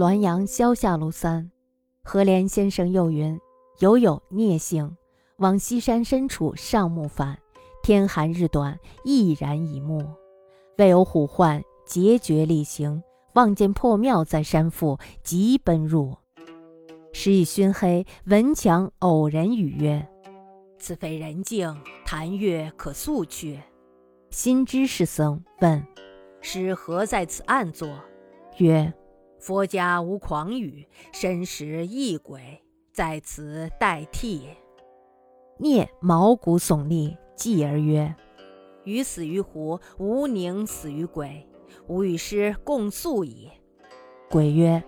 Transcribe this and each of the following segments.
滦阳萧下路三，何莲先生又云：犹有孽性，往西山深处上木返，天寒日短，毅然以目。未有虎患，节绝力行，望见破庙在山腹，急奔入。时已熏黑，闻墙偶人语曰：“此非人境，谈月可速去。”心知是僧，问：“师何在此暗坐？”曰：“佛家无狂语，身识异鬼，在此代替。”聂毛骨悚立，继而曰：“鱼死于湖，吾宁死于鬼。吾与师共宿矣。”鬼曰：“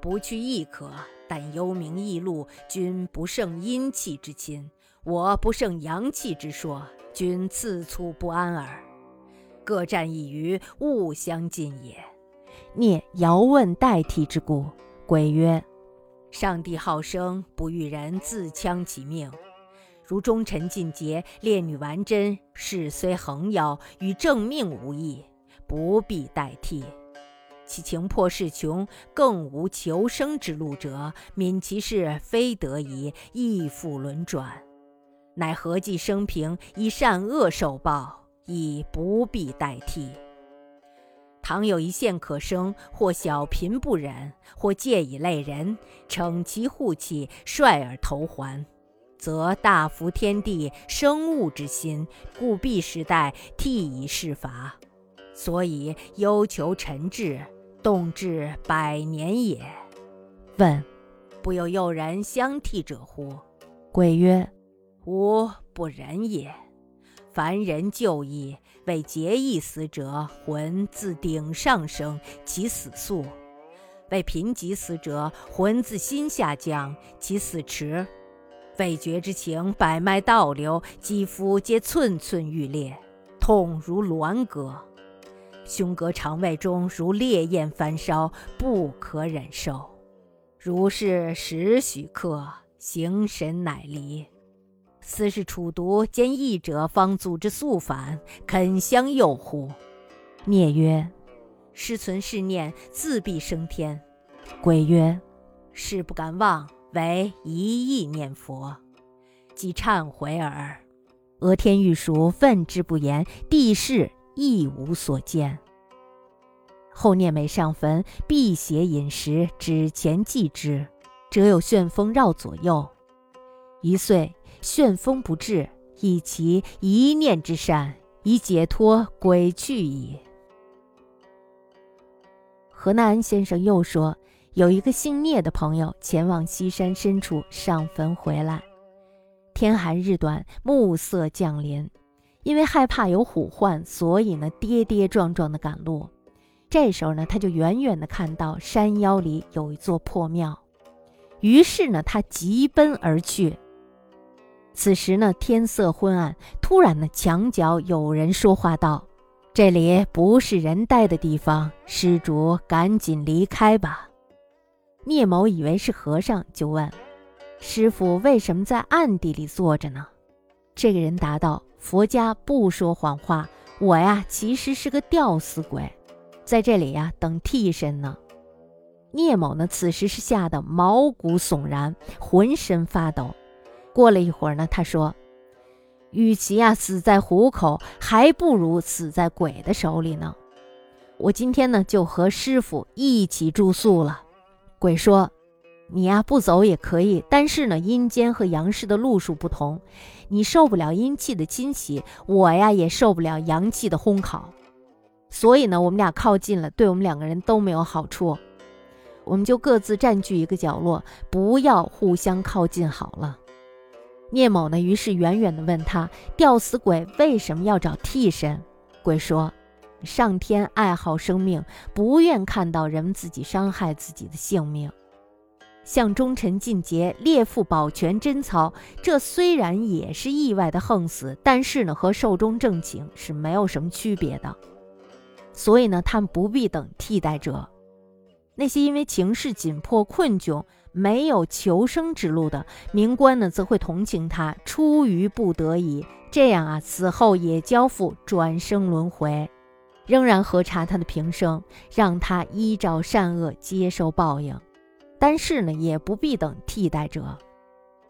不去亦可。”但幽冥异路，君不胜阴气之亲，我不胜阳气之说，君自促不安耳。各占一隅，勿相近也。聂遥问代替之故，鬼曰：上帝好生，不欲人自戕其命。如忠臣尽节，烈女完贞，事虽横夭，与正命无异，不必代替。其情迫事穷，更无求生之路者，悯其事非得已，亦复轮转，乃合计生平，以善恶受报，亦不必代替。倘有一线可生，或小贫不忍，或借以类人，逞其护气，率尔投还，则大服天地生物之心，故必时代替以释法，所以忧求臣志。动至百年也。问：不有诱人相替者乎？鬼曰：吾不仁也。凡人就义，为结义死者，魂自顶上升，其死速；为贫瘠死者，魂自心下降，其死迟；为绝之情，百脉倒流，肌肤皆寸寸欲裂，痛如鸾割。胸膈肠胃中如烈焰翻烧，不可忍受。如是十许刻，形神乃离。斯是楚毒，兼义者方组之速反，肯相诱乎？聂曰：师存是念，自必升天。鬼曰：是不敢忘，唯一意念佛，即忏悔耳。俄天欲熟，愤之不言，地势。亦无所见。后念每上坟，辟邪饮食，指前祭之，辄有旋风绕左右。一岁，旋风不至，以其一念之善，以解脱鬼去矣。何南安先生又说，有一个姓聂的朋友前往西山深处上坟回来，天寒日短，暮色降临。因为害怕有虎患，所以呢跌跌撞撞的赶路。这时候呢，他就远远的看到山腰里有一座破庙，于是呢，他急奔而去。此时呢，天色昏暗，突然呢，墙角有人说话道：“这里不是人待的地方，施主赶紧离开吧。”聂某以为是和尚，就问：“师傅为什么在暗地里坐着呢？”这个人答道。佛家不说谎话，我呀其实是个吊死鬼，在这里呀等替身呢。聂某呢此时是吓得毛骨悚然，浑身发抖。过了一会儿呢，他说：“与其呀死在虎口，还不如死在鬼的手里呢。我今天呢就和师傅一起住宿了。”鬼说。你呀，不走也可以，但是呢，阴间和阳世的路数不同，你受不了阴气的侵袭，我呀也受不了阳气的烘烤，所以呢，我们俩靠近了，对我们两个人都没有好处，我们就各自占据一个角落，不要互相靠近好了。聂某呢，于是远远地问他：吊死鬼为什么要找替身？鬼说：上天爱好生命，不愿看到人们自己伤害自己的性命。向忠臣尽节，列父保全贞操，这虽然也是意外的横死，但是呢，和寿终正寝是没有什么区别的。所以呢，他们不必等替代者。那些因为情势紧迫、困窘、没有求生之路的民官呢，则会同情他，出于不得已，这样啊，死后也交付转生轮回。仍然核查他的平生，让他依照善恶接受报应。但是呢，也不必等替代者。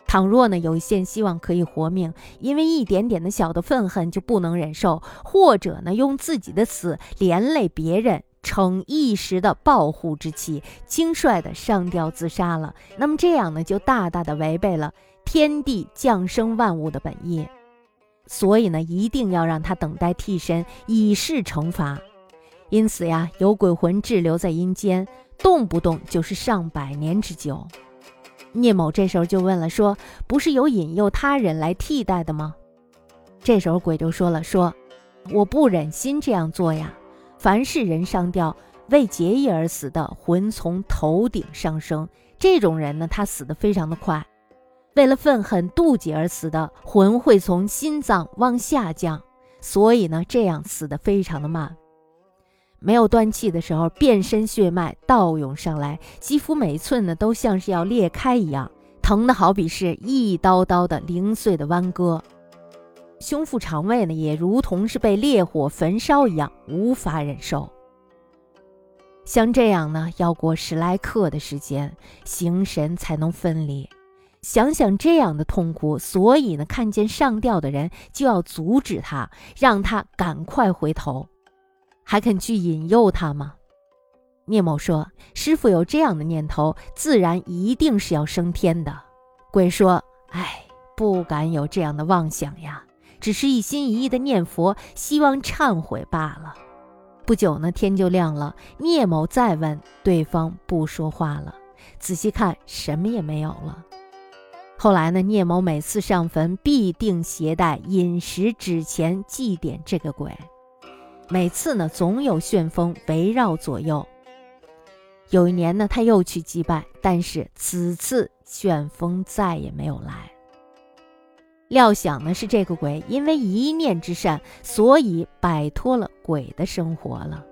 倘若呢有一线希望可以活命，因为一点点的小的愤恨就不能忍受，或者呢用自己的死连累别人，逞一时的报复之气，轻率的上吊自杀了，那么这样呢就大大的违背了天地降生万物的本意。所以呢，一定要让他等待替身，以示惩罚。因此呀，有鬼魂滞留在阴间，动不动就是上百年之久。聂某这时候就问了，说：“不是有引诱他人来替代的吗？”这时候鬼就说了：“说我不忍心这样做呀。凡是人上吊为结义而死的，魂从头顶上升，这种人呢，他死的非常的快。”为了愤恨妒忌而死的魂会从心脏往下降，所以呢，这样死的非常的慢。没有断气的时候，变身血脉倒涌上来，肌肤每寸呢都像是要裂开一样，疼的好比是一刀刀的零碎的剜割。胸腹肠胃呢也如同是被烈火焚烧一样，无法忍受。像这样呢，要过十来刻的时间，形神才能分离。想想这样的痛苦，所以呢，看见上吊的人就要阻止他，让他赶快回头，还肯去引诱他吗？聂某说：“师傅有这样的念头，自然一定是要升天的。”鬼说：“哎，不敢有这样的妄想呀，只是一心一意的念佛，希望忏悔罢了。”不久呢，天就亮了。聂某再问，对方不说话了。仔细看，什么也没有了。后来呢，聂某每次上坟必定携带饮食纸钱祭奠这个鬼，每次呢总有旋风围绕左右。有一年呢，他又去祭拜，但是此次旋风再也没有来。料想呢是这个鬼因为一念之善，所以摆脱了鬼的生活了。